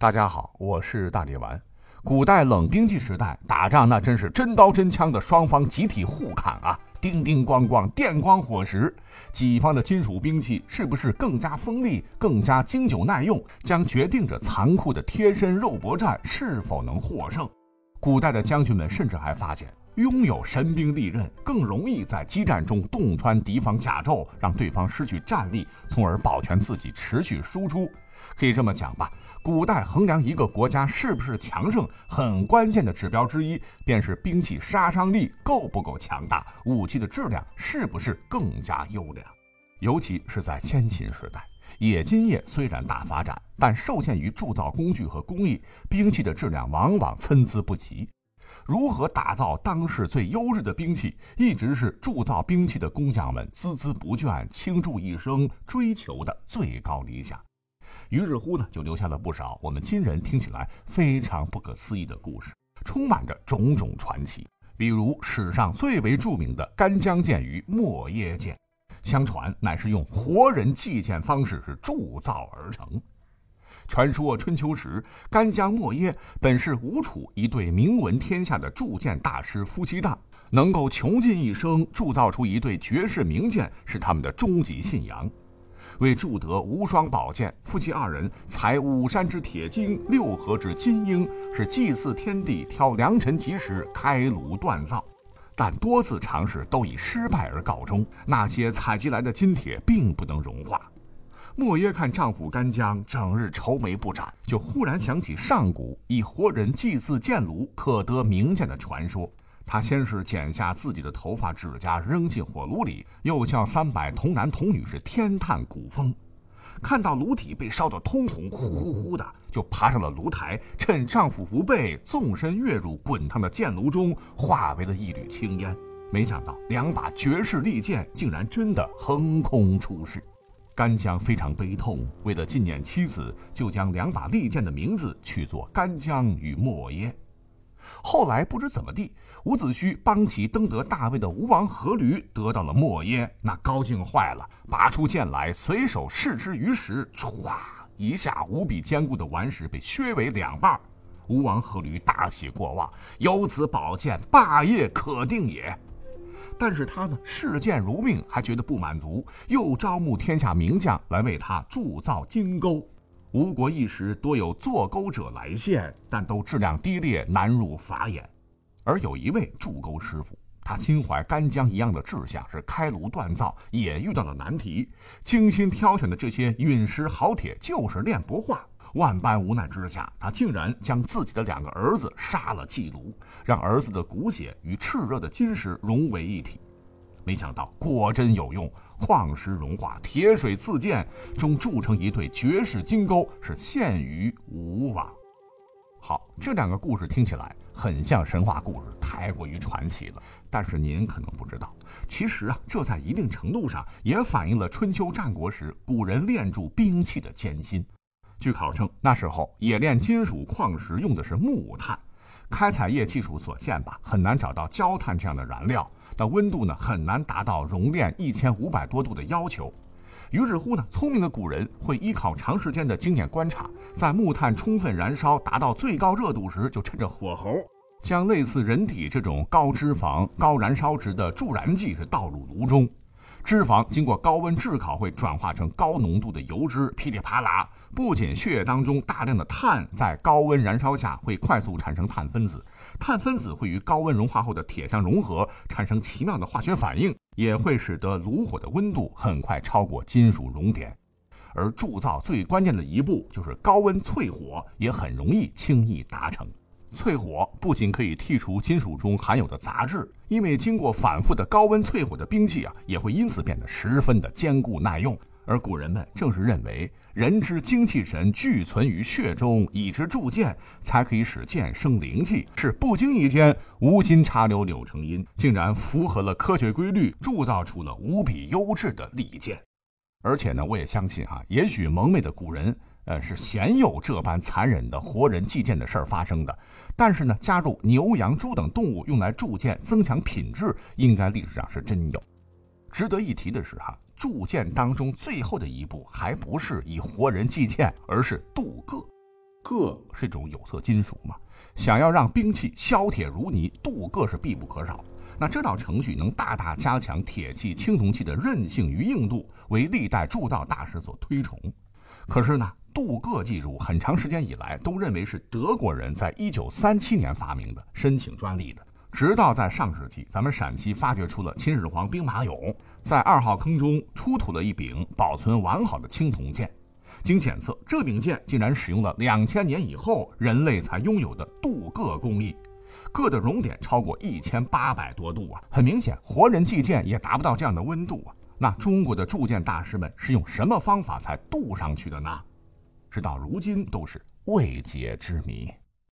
大家好，我是大力丸。古代冷兵器时代，打仗那真是真刀真枪的，双方集体互砍啊，叮叮咣咣，电光火石。己方的金属兵器是不是更加锋利、更加经久耐用，将决定着残酷的贴身肉搏战是否能获胜。古代的将军们甚至还发现，拥有神兵利刃更容易在激战中洞穿敌方甲胄，让对方失去战力，从而保全自己持续输出。可以这么讲吧，古代衡量一个国家是不是强盛，很关键的指标之一，便是兵器杀伤力够不够强大，武器的质量是不是更加优良。尤其是在先秦时代，冶金业虽然大发展，但受限于铸造工具和工艺，兵器的质量往往参差不齐。如何打造当时最优质的兵器，一直是铸造兵器的工匠们孜孜不倦、倾注一生追求的最高理想。于是乎呢，就留下了不少我们今人听起来非常不可思议的故事，充满着种种传奇。比如史上最为著名的干将剑与莫耶剑，相传乃是用活人祭剑方式是铸造而成。传说春秋时，干将莫耶本是吴楚一对名闻天下的铸剑大师夫妻档，能够穷尽一生铸造出一对绝世名剑，是他们的终极信仰。为铸得无双宝剑，夫妻二人采五山之铁精，六合之金英，是祭祀天地，挑良辰吉时开炉锻造。但多次尝试都以失败而告终，那些采集来的金铁并不能融化。莫耶看丈夫干将整日愁眉不展，就忽然想起上古以活人祭祀剑炉可得名剑的传说。他先是剪下自己的头发、指甲扔进火炉里，又叫三百童男童女是天探古风。看到炉体被烧得通红，呼呼呼的，就爬上了炉台，趁丈夫不备，纵身跃入滚烫的剑炉中，化为了一缕青烟。没想到两把绝世利剑竟然真的横空出世。干将非常悲痛，为了纪念妻子，就将两把利剑的名字取作干将与莫耶。后来不知怎么地，伍子胥帮其登得大位的吴王阖闾得到了莫耶，那高兴坏了，拔出剑来，随手试之于石，唰一下，无比坚固的顽石被削为两半。吴王阖闾大喜过望，有此宝剑，霸业可定也。但是他呢，视剑如命，还觉得不满足，又招募天下名将来为他铸造金钩。吴国一时多有做钩者来献，但都质量低劣，难入法眼。而有一位铸钩师傅，他心怀干将一样的志向，是开炉锻造，也遇到了难题。精心挑选的这些陨石好铁，就是炼不化。万般无奈之下，他竟然将自己的两个儿子杀了祭炉，让儿子的骨血与炽热的金石融为一体。没想到果真有用，矿石融化，铁水自溅，终铸成一对绝世金钩，是献于吴王。好，这两个故事听起来很像神话故事，太过于传奇了。但是您可能不知道，其实啊，这在一定程度上也反映了春秋战国时古人炼铸兵器的艰辛。据考证，那时候冶炼金属矿石用的是木炭。开采业技术所限吧，很难找到焦炭这样的燃料。那温度呢，很难达到熔炼一千五百多度的要求。于是乎呢，聪明的古人会依靠长时间的经验观察，在木炭充分燃烧达到最高热度时，就趁着火候，将类似人体这种高脂肪、高燃烧值的助燃剂是倒入炉中。脂肪经过高温炙烤，会转化成高浓度的油脂，噼里啪啦。不仅血液当中大量的碳在高温燃烧下会快速产生碳分子，碳分子会与高温融化后的铁相融合，产生奇妙的化学反应，也会使得炉火的温度很快超过金属熔点。而铸造最关键的一步就是高温淬火，也很容易轻易达成。淬火不仅可以剔除金属中含有的杂质，因为经过反复的高温淬火的兵器啊，也会因此变得十分的坚固耐用。而古人们正是认为人之精气神俱存于血中，以之铸剑，才可以使剑生灵气，是不经意间无心插柳柳成荫，竟然符合了科学规律，铸造出了无比优质的利剑。而且呢，我也相信哈，也许蒙昧的古人。呃，是鲜有这般残忍的活人祭剑的事儿发生的，但是呢，加入牛、羊、猪等动物用来铸剑，增强品质，应该历史上是真有。值得一提的是，哈，铸剑当中最后的一步，还不是以活人祭剑，而是镀铬。铬是一种有色金属嘛，想要让兵器削铁如泥，镀铬是必不可少。那这道程序能大大加强铁器、青铜器的韧性与硬度，为历代铸造大师所推崇。可是呢，镀铬技术很长时间以来都认为是德国人在一九三七年发明的，申请专利的。直到在上世纪，咱们陕西发掘出了秦始皇兵马俑，在二号坑中出土了一柄保存完好的青铜剑。经检测，这柄剑竟然使用了两千年以后人类才拥有的镀铬工艺。铬的熔点超过一千八百多度啊！很明显，活人祭剑也达不到这样的温度啊。那中国的铸剑大师们是用什么方法才镀上去的呢？直到如今都是未解之谜。